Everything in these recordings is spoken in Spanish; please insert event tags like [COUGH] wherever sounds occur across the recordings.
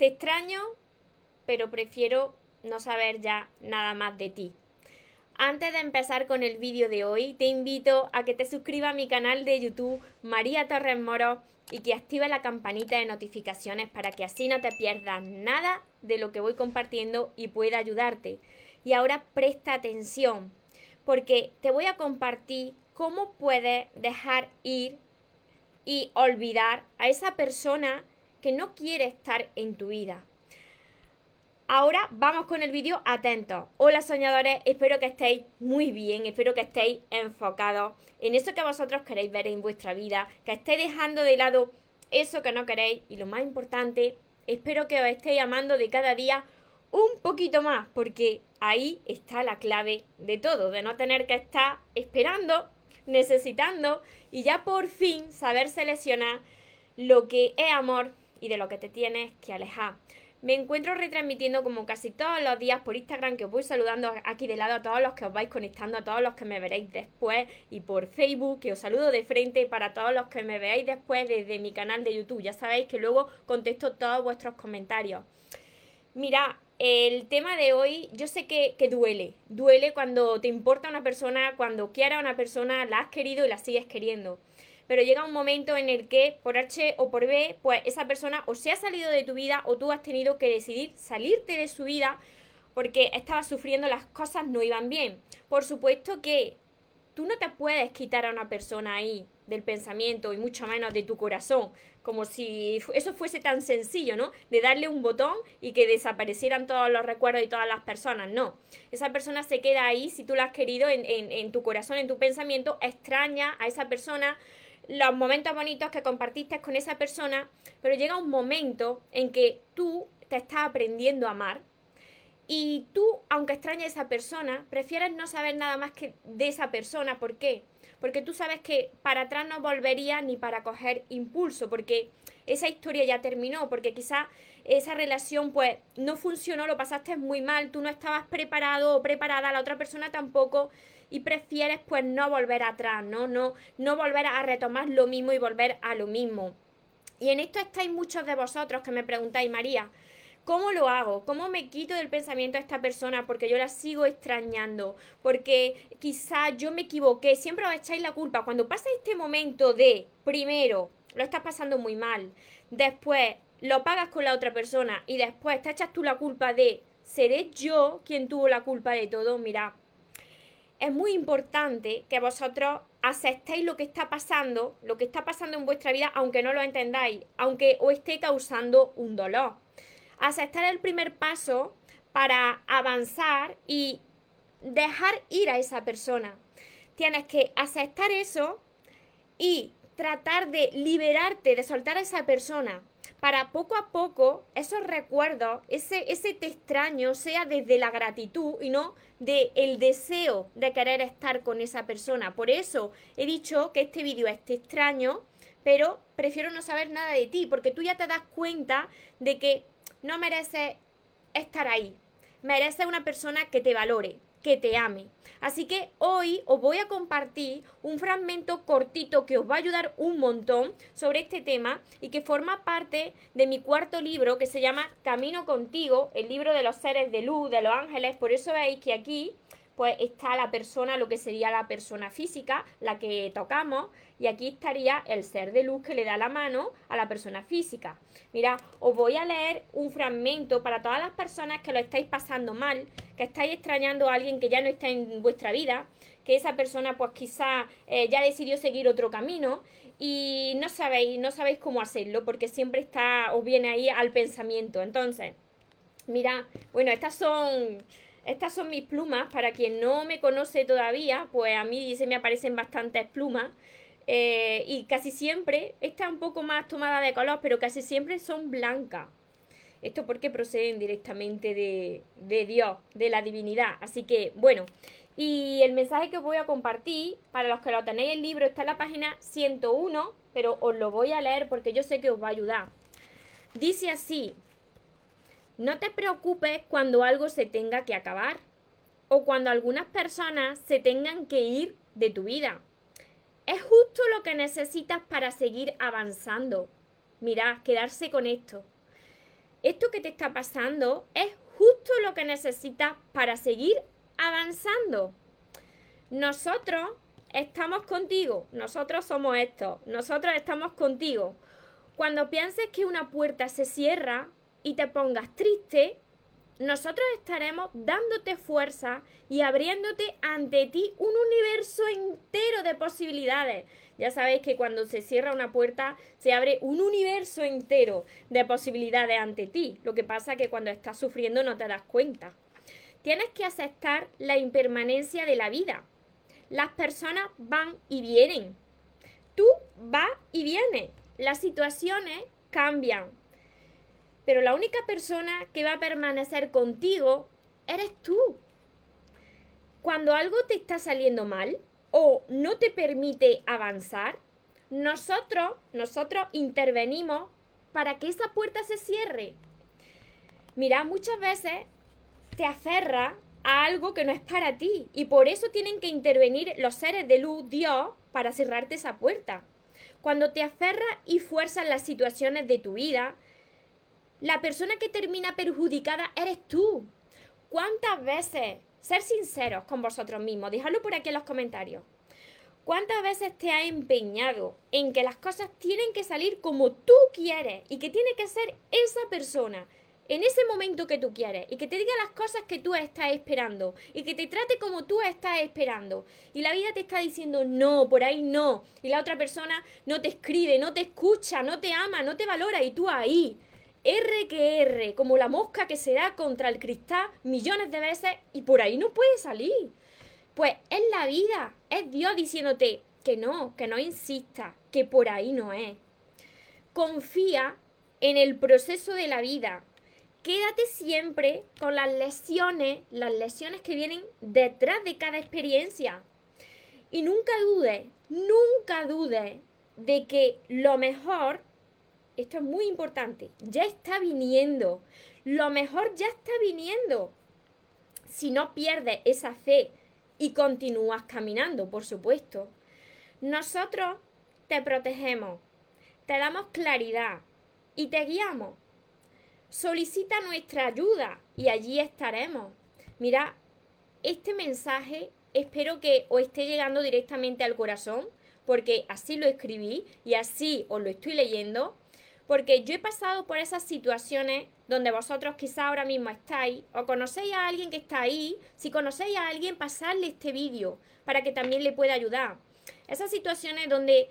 Te extraño, pero prefiero no saber ya nada más de ti. Antes de empezar con el vídeo de hoy, te invito a que te suscribas a mi canal de YouTube María Torres Moro y que active la campanita de notificaciones para que así no te pierdas nada de lo que voy compartiendo y pueda ayudarte. Y ahora presta atención, porque te voy a compartir cómo puedes dejar ir y olvidar a esa persona que no quiere estar en tu vida. Ahora vamos con el vídeo atentos. Hola soñadores, espero que estéis muy bien, espero que estéis enfocados en eso que vosotros queréis ver en vuestra vida, que estéis dejando de lado eso que no queréis y lo más importante, espero que os estéis amando de cada día un poquito más, porque ahí está la clave de todo, de no tener que estar esperando, necesitando y ya por fin saber seleccionar lo que es amor y de lo que te tienes que alejar. Me encuentro retransmitiendo como casi todos los días por Instagram, que os voy saludando aquí de lado a todos los que os vais conectando, a todos los que me veréis después, y por Facebook, que os saludo de frente para todos los que me veáis después desde mi canal de YouTube. Ya sabéis que luego contesto todos vuestros comentarios. Mira, el tema de hoy, yo sé que, que, duele. Duele cuando te importa una persona, cuando quieres a una persona, la has querido y la sigues queriendo pero llega un momento en el que por H o por B, pues esa persona o se ha salido de tu vida o tú has tenido que decidir salirte de su vida porque estabas sufriendo, las cosas no iban bien. Por supuesto que tú no te puedes quitar a una persona ahí del pensamiento y mucho menos de tu corazón, como si eso fuese tan sencillo, ¿no? De darle un botón y que desaparecieran todos los recuerdos y todas las personas, no. Esa persona se queda ahí si tú la has querido en, en, en tu corazón, en tu pensamiento, extraña a esa persona, los momentos bonitos que compartiste con esa persona, pero llega un momento en que tú te estás aprendiendo a amar y tú, aunque extrañes a esa persona, prefieres no saber nada más que de esa persona. ¿Por qué? Porque tú sabes que para atrás no volvería ni para coger impulso, porque esa historia ya terminó, porque quizás esa relación pues no funcionó, lo pasaste muy mal, tú no estabas preparado o preparada, la otra persona tampoco y prefieres pues no volver atrás, ¿no? No, no volver a retomar lo mismo y volver a lo mismo. Y en esto estáis muchos de vosotros que me preguntáis, María, ¿Cómo lo hago? ¿Cómo me quito del pensamiento a esta persona? Porque yo la sigo extrañando, porque quizá yo me equivoqué, siempre os echáis la culpa. Cuando pasa este momento de, primero, lo estás pasando muy mal, después lo pagas con la otra persona y después te echas tú la culpa de, ¿seré yo quien tuvo la culpa de todo? Mira, es muy importante que vosotros aceptéis lo que está pasando, lo que está pasando en vuestra vida, aunque no lo entendáis, aunque os esté causando un dolor. Aceptar el primer paso para avanzar y dejar ir a esa persona. Tienes que aceptar eso y tratar de liberarte, de soltar a esa persona para poco a poco esos recuerdos, ese, ese te extraño sea desde la gratitud y no de el deseo de querer estar con esa persona. Por eso he dicho que este vídeo es te extraño, pero prefiero no saber nada de ti, porque tú ya te das cuenta de que no mereces estar ahí. Mereces una persona que te valore, que te ame. Así que hoy os voy a compartir un fragmento cortito que os va a ayudar un montón sobre este tema y que forma parte de mi cuarto libro que se llama Camino contigo, el libro de los seres de luz, de los ángeles. Por eso veis que aquí pues está la persona, lo que sería la persona física, la que tocamos, y aquí estaría el ser de luz que le da la mano a la persona física. Mira, os voy a leer un fragmento para todas las personas que lo estáis pasando mal, que estáis extrañando a alguien que ya no está en vuestra vida, que esa persona pues quizá eh, ya decidió seguir otro camino y no sabéis, no sabéis cómo hacerlo porque siempre está, os viene ahí al pensamiento. Entonces, mira, bueno, estas son estas son mis plumas. Para quien no me conoce todavía, pues a mí se me aparecen bastantes plumas. Eh, y casi siempre, esta un poco más tomada de color, pero casi siempre son blancas. Esto porque proceden directamente de, de Dios, de la divinidad. Así que, bueno, y el mensaje que voy a compartir, para los que lo tenéis el libro, está en la página 101, pero os lo voy a leer porque yo sé que os va a ayudar. Dice así, no te preocupes cuando algo se tenga que acabar o cuando algunas personas se tengan que ir de tu vida. Es justo lo que necesitas para seguir avanzando. Mira, quedarse con esto. esto que te está pasando es justo lo que necesitas para seguir avanzando. Nosotros estamos contigo, nosotros somos esto, nosotros estamos contigo. Cuando pienses que una puerta se cierra y te pongas triste, nosotros estaremos dándote fuerza y abriéndote ante ti un universo entero de posibilidades. Ya sabéis que cuando se cierra una puerta se abre un universo entero de posibilidades ante ti. Lo que pasa es que cuando estás sufriendo no te das cuenta. Tienes que aceptar la impermanencia de la vida. Las personas van y vienen. Tú vas y vienes. Las situaciones cambian. Pero la única persona que va a permanecer contigo eres tú. Cuando algo te está saliendo mal, o no te permite avanzar, nosotros, nosotros intervenimos para que esa puerta se cierre. Mira, muchas veces te aferra a algo que no es para ti y por eso tienen que intervenir los seres de luz, Dios, para cerrarte esa puerta. Cuando te aferras y fuerzas las situaciones de tu vida, la persona que termina perjudicada eres tú. ¿Cuántas veces ser sinceros con vosotros mismos. Dejadlo por aquí en los comentarios. ¿Cuántas veces te has empeñado en que las cosas tienen que salir como tú quieres y que tiene que ser esa persona en ese momento que tú quieres y que te diga las cosas que tú estás esperando y que te trate como tú estás esperando y la vida te está diciendo no, por ahí no y la otra persona no te escribe, no te escucha, no te ama, no te valora y tú ahí R que R, como la mosca que se da contra el cristal millones de veces y por ahí no puede salir. Pues es la vida, es Dios diciéndote que no, que no insista, que por ahí no es. Confía en el proceso de la vida. Quédate siempre con las lesiones, las lesiones que vienen detrás de cada experiencia. Y nunca dudes, nunca dudes de que lo mejor esto es muy importante, ya está viniendo, lo mejor ya está viniendo. Si no pierdes esa fe y continúas caminando, por supuesto. Nosotros te protegemos, te damos claridad y te guiamos. Solicita nuestra ayuda y allí estaremos. Mira, este mensaje espero que os esté llegando directamente al corazón, porque así lo escribí y así os lo estoy leyendo porque yo he pasado por esas situaciones donde vosotros quizá ahora mismo estáis o conocéis a alguien que está ahí. Si conocéis a alguien, pasarle este vídeo para que también le pueda ayudar. Esas situaciones donde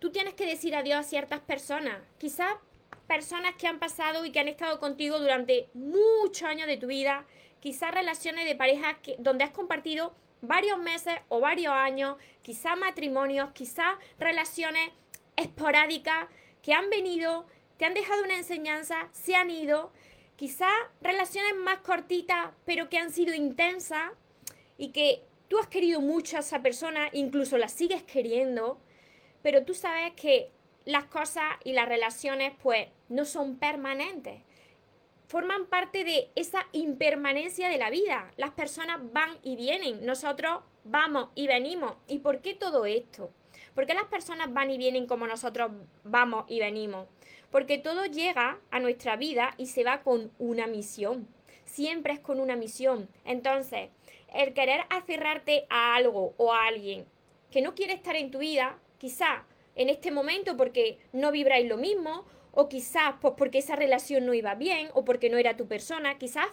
tú tienes que decir adiós a ciertas personas. Quizás personas que han pasado y que han estado contigo durante muchos años de tu vida. Quizás relaciones de pareja que, donde has compartido varios meses o varios años. Quizás matrimonios, quizás relaciones esporádicas que han venido te han dejado una enseñanza, se han ido, quizá relaciones más cortitas, pero que han sido intensas y que tú has querido mucho a esa persona, incluso la sigues queriendo, pero tú sabes que las cosas y las relaciones pues no son permanentes. Forman parte de esa impermanencia de la vida. Las personas van y vienen, nosotros vamos y venimos. ¿Y por qué todo esto? ¿Por qué las personas van y vienen como nosotros vamos y venimos? Porque todo llega a nuestra vida y se va con una misión. Siempre es con una misión. Entonces, el querer aferrarte a algo o a alguien que no quiere estar en tu vida, quizá en este momento porque no vibráis lo mismo, o quizás pues, porque esa relación no iba bien, o porque no era tu persona, quizás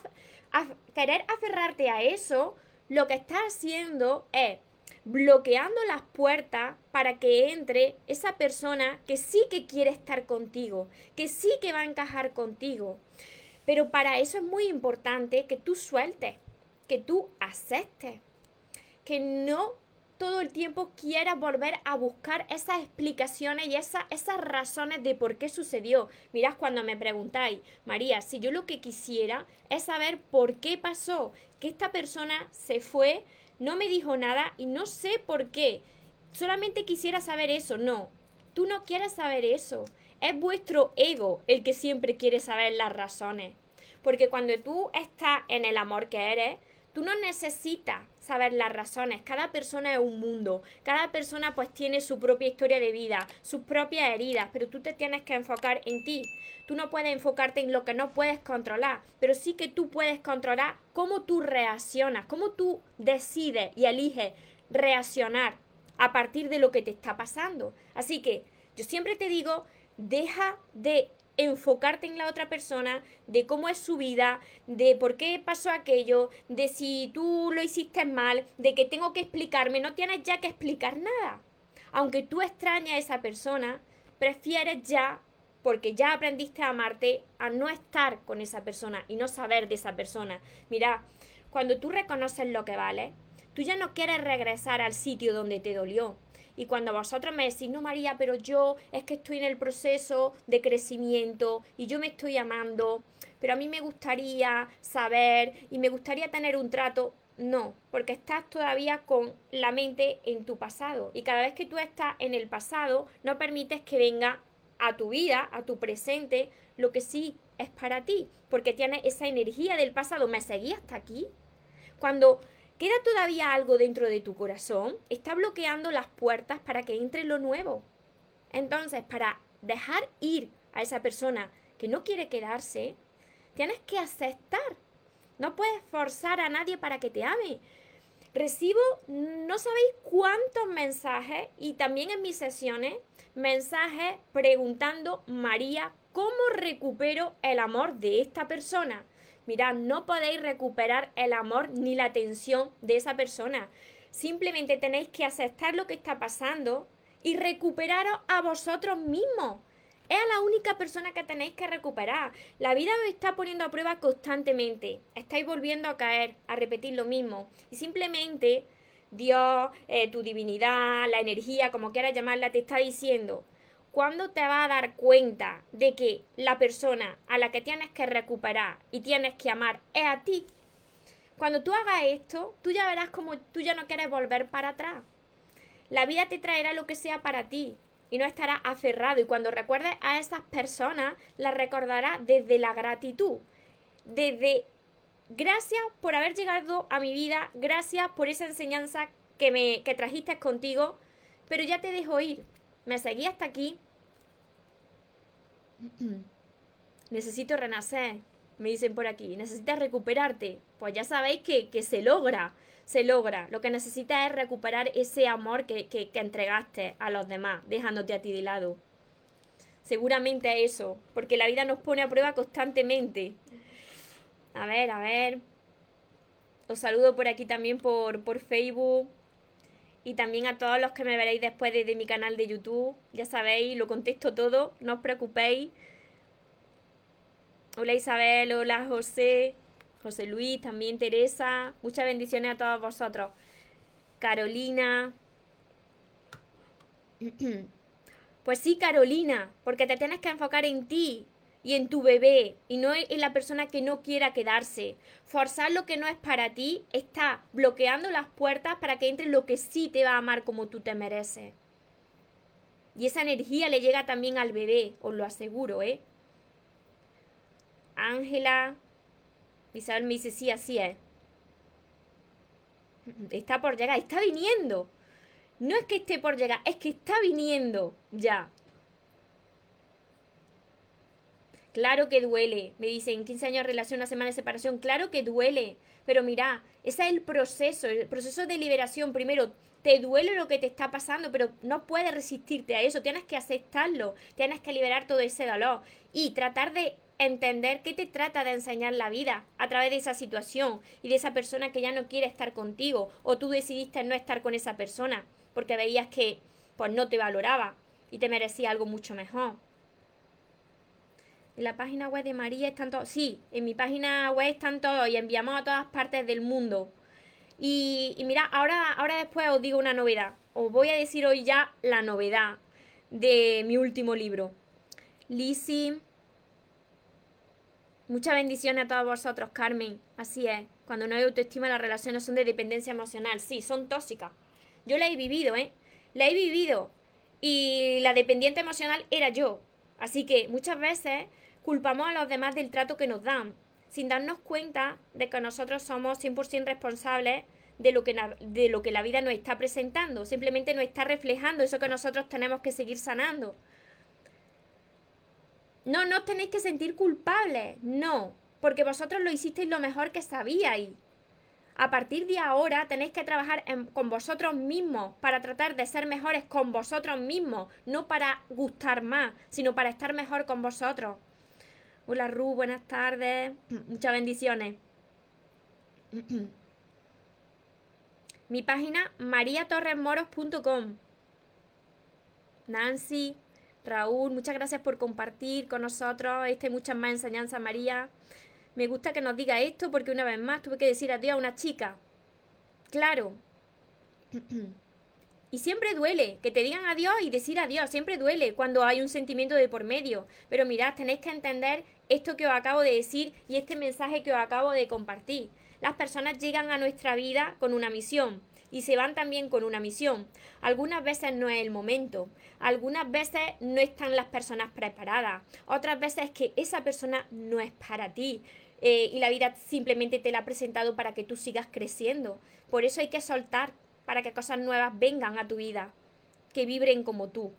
querer aferrarte a eso, lo que estás haciendo es bloqueando las puertas para que entre esa persona que sí que quiere estar contigo, que sí que va a encajar contigo. Pero para eso es muy importante que tú sueltes, que tú aceptes, que no todo el tiempo quieras volver a buscar esas explicaciones y esas razones de por qué sucedió. Mirad cuando me preguntáis, María, si yo lo que quisiera es saber por qué pasó, que esta persona se fue no me dijo nada y no sé por qué. Solamente quisiera saber eso. No, tú no quieres saber eso. Es vuestro ego el que siempre quiere saber las razones. Porque cuando tú estás en el amor que eres, tú no necesitas saber las razones. Cada persona es un mundo. Cada persona pues tiene su propia historia de vida, sus propias heridas, pero tú te tienes que enfocar en ti. Tú no puedes enfocarte en lo que no puedes controlar, pero sí que tú puedes controlar cómo tú reaccionas, cómo tú decides y eliges reaccionar a partir de lo que te está pasando. Así que yo siempre te digo, deja de enfocarte en la otra persona, de cómo es su vida, de por qué pasó aquello, de si tú lo hiciste mal, de que tengo que explicarme, no tienes ya que explicar nada. Aunque tú extrañas a esa persona, prefieres ya, porque ya aprendiste a amarte, a no estar con esa persona y no saber de esa persona. Mira, cuando tú reconoces lo que vale, tú ya no quieres regresar al sitio donde te dolió y cuando vosotros me decís, no María, pero yo es que estoy en el proceso de crecimiento y yo me estoy amando, pero a mí me gustaría saber y me gustaría tener un trato, no, porque estás todavía con la mente en tu pasado y cada vez que tú estás en el pasado no permites que venga a tu vida, a tu presente, lo que sí es para ti, porque tienes esa energía del pasado. ¿Me seguí hasta aquí? Cuando ¿Queda todavía algo dentro de tu corazón? Está bloqueando las puertas para que entre lo nuevo. Entonces, para dejar ir a esa persona que no quiere quedarse, tienes que aceptar. No puedes forzar a nadie para que te ame. Recibo, no sabéis cuántos mensajes y también en mis sesiones, mensajes preguntando, María, ¿cómo recupero el amor de esta persona? Mirad, no podéis recuperar el amor ni la atención de esa persona. Simplemente tenéis que aceptar lo que está pasando y recuperaros a vosotros mismos. Es a la única persona que tenéis que recuperar. La vida os está poniendo a prueba constantemente. Estáis volviendo a caer, a repetir lo mismo. Y simplemente Dios, eh, tu divinidad, la energía, como quieras llamarla, te está diciendo, ¿Cuándo te vas a dar cuenta de que la persona a la que tienes que recuperar y tienes que amar es a ti? Cuando tú hagas esto, tú ya verás como tú ya no quieres volver para atrás. La vida te traerá lo que sea para ti y no estarás aferrado. Y cuando recuerdes a esas personas, las recordarás desde la gratitud, desde gracias por haber llegado a mi vida, gracias por esa enseñanza que me que trajiste contigo, pero ya te dejo ir. Me seguí hasta aquí, [CLEARS THROAT] Necesito renacer, me dicen por aquí. Necesitas recuperarte. Pues ya sabéis que, se logra, se logra. Lo que necesitas es recuperar ese amor que, que, entregaste a los demás, dejándote a ti de lado. Seguramente eso, porque la vida nos pone a prueba constantemente. A ver, a ver. Os saludo por aquí también por, por Facebook. Y también a todos los que me veréis después desde mi canal de YouTube. Ya sabéis, lo contesto todo, no os preocupéis. Hola Isabel, hola José, José Luis, también Teresa. Muchas bendiciones a todos vosotros. Carolina. [CLEARS THROAT] Pues sí, Carolina, porque te tienes que enfocar en ti, y en tu bebé y no en la persona que no quiera quedarse. Forzar lo que no es para ti está bloqueando las puertas para que entre lo que sí te va a amar como tú te mereces. Y esa energía le llega también al bebé, os lo aseguro, ¿eh? Ángela, Isabel me dice, sí, así es. Está por llegar, está viniendo. No es que esté por llegar, es que está viniendo ya. Claro que duele. Me dicen 15 años de relación, una semana de separación. Claro que duele. Pero mira, ese es el proceso, el proceso de liberación. Primero, te duele lo que te está pasando, pero no puedes resistirte a eso. Tienes que aceptarlo. Tienes que liberar todo ese dolor. Y tratar de entender qué te trata de enseñar la vida a través de esa situación y de esa persona que ya no quiere estar contigo o tú decidiste no estar con esa persona porque veías que pues no te valoraba y te merecía algo mucho mejor. En la página web de María están todos. Sí, en mi página web están todos y enviamos a todas partes del mundo. Y, mira, ahora, ahora después os digo una novedad. Os voy a decir hoy ya la novedad de mi último libro. Lisi. Mucha bendición a todos vosotros, Carmen. Así es. Cuando no hay autoestima, las relaciones son de dependencia emocional. Sí, son tóxicas. Yo la he vivido, ¿eh? La he vivido. Y la dependiente emocional era yo. Así que muchas veces culpamos a los demás del trato que nos dan, sin darnos cuenta de que nosotros somos 100% responsables de lo, que, de lo que la vida nos está presentando, simplemente nos está reflejando eso que nosotros tenemos que seguir sanando. No, no tenéis que sentir culpables, no, porque vosotros lo hicisteis lo mejor que sabíais. A partir de ahora tenéis que trabajar con vosotros mismos para tratar de ser mejores con vosotros mismos, no para gustar más, sino para estar mejor con vosotros. Hola Ru, buenas tardes. [CLEARS THROAT] Muchas bendiciones. [CLEARS THROAT] Mi página mariatorresmoros.com. Nancy, Raúl, muchas gracias por compartir con nosotros. Este y muchas más enseñanzas, María. Me gusta que nos diga esto porque una vez más tuve que decir adiós a una chica. Claro. [CLEARS THROAT] Y siempre duele, que te digan adiós y decir adiós, siempre duele cuando hay un sentimiento de por medio. Pero mirad, tenéis que entender esto que os acabo de decir y este mensaje que os acabo de compartir. Las personas llegan a nuestra vida con una misión y se van también con una misión. Algunas veces no es el momento, algunas veces no están las personas preparadas, otras veces es que esa persona no es para ti. Eh, y la vida simplemente te la ha presentado para que tú sigas creciendo. Por eso hay que soltar para que cosas nuevas vengan a tu vida, que vibren como tú.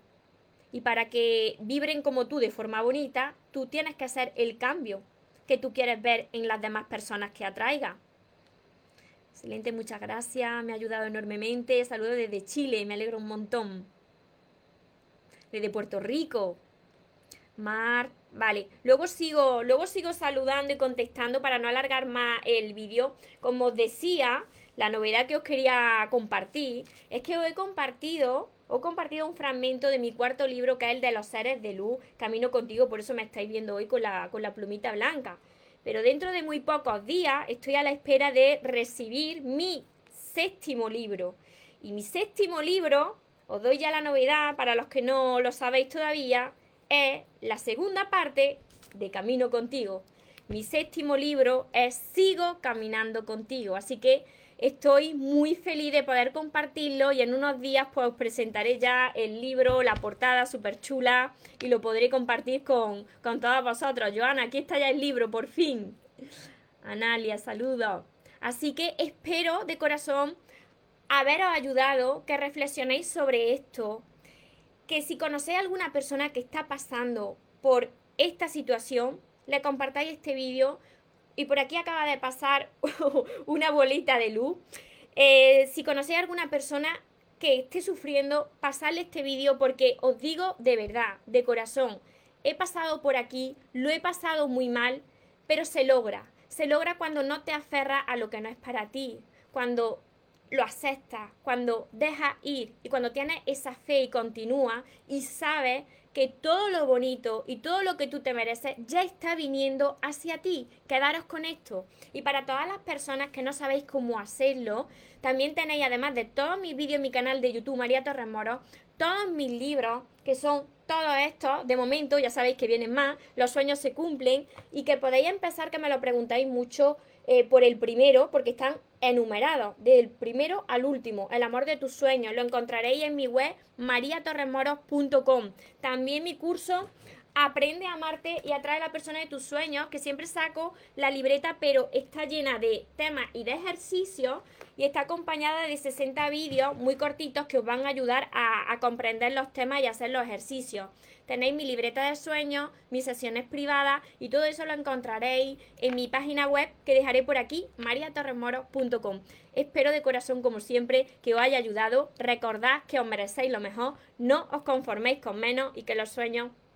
Y para que vibren como tú de forma bonita, tú tienes que hacer el cambio que tú quieres ver en las demás personas que atraiga. Excelente, muchas gracias, me ha ayudado enormemente. Saludos desde Chile, me alegro un montón. Desde Puerto Rico. Mar, vale. Luego sigo, luego sigo saludando y contestando para no alargar más el vídeo. Como os decía, la novedad que os quería compartir es que os he compartido, he compartido un fragmento de mi cuarto libro que es el de los seres de luz, Camino contigo, por eso me estáis viendo hoy con la, con la plumita blanca. Pero dentro de muy pocos días estoy a la espera de recibir mi séptimo libro. Y mi séptimo libro, os doy ya la novedad para los que no lo sabéis todavía, es la segunda parte de Camino contigo. Mi séptimo libro es Sigo caminando contigo. Así que Estoy muy feliz de poder compartirlo y en unos días pues os presentaré ya el libro, la portada súper chula y lo podré compartir con, con todos vosotros. Joana, aquí está ya el libro, por fin. Analia, saludos. Así que espero de corazón haberos ayudado, que reflexionéis sobre esto, que si conocéis a alguna persona que está pasando por esta situación, le compartáis este vídeo y por aquí acaba de pasar [LAUGHS] una bolita de luz. Eh, si conocéis a alguna persona que esté sufriendo, pasadle este vídeo porque os digo de verdad, de corazón, he pasado por aquí, lo he pasado muy mal, pero se logra. Se logra cuando no te aferras a lo que no es para ti, cuando lo aceptas, cuando dejas ir y cuando tienes esa fe y continúa y sabes que todo lo bonito y todo lo que tú te mereces ya está viniendo hacia ti. Quedaros con esto. Y para todas las personas que no sabéis cómo hacerlo, también tenéis, además de todos mis vídeos en mi canal de YouTube, María Torres Moro, todos mis libros, que son todos estos, de momento, ya sabéis que vienen más, los sueños se cumplen, y que podéis empezar, que me lo preguntáis mucho, eh, por el primero, porque están enumerados, del primero al último, el amor de tus sueños. Lo encontraréis en mi web mariatorremoros.com. También mi curso Aprende a amarte y atrae a la persona de tus sueños, que siempre saco la libreta, pero está llena de temas y de ejercicios y está acompañada de 60 vídeos muy cortitos que os van a ayudar a, comprender los temas y hacer los ejercicios tenéis mi libreta de sueños, mis sesiones privadas y todo eso lo encontraréis en mi página web que dejaré por aquí, mariatorremoro.com. Espero de corazón, como siempre, que os haya ayudado. Recordad que os merecéis lo mejor, no os conforméis con menos y que los sueños,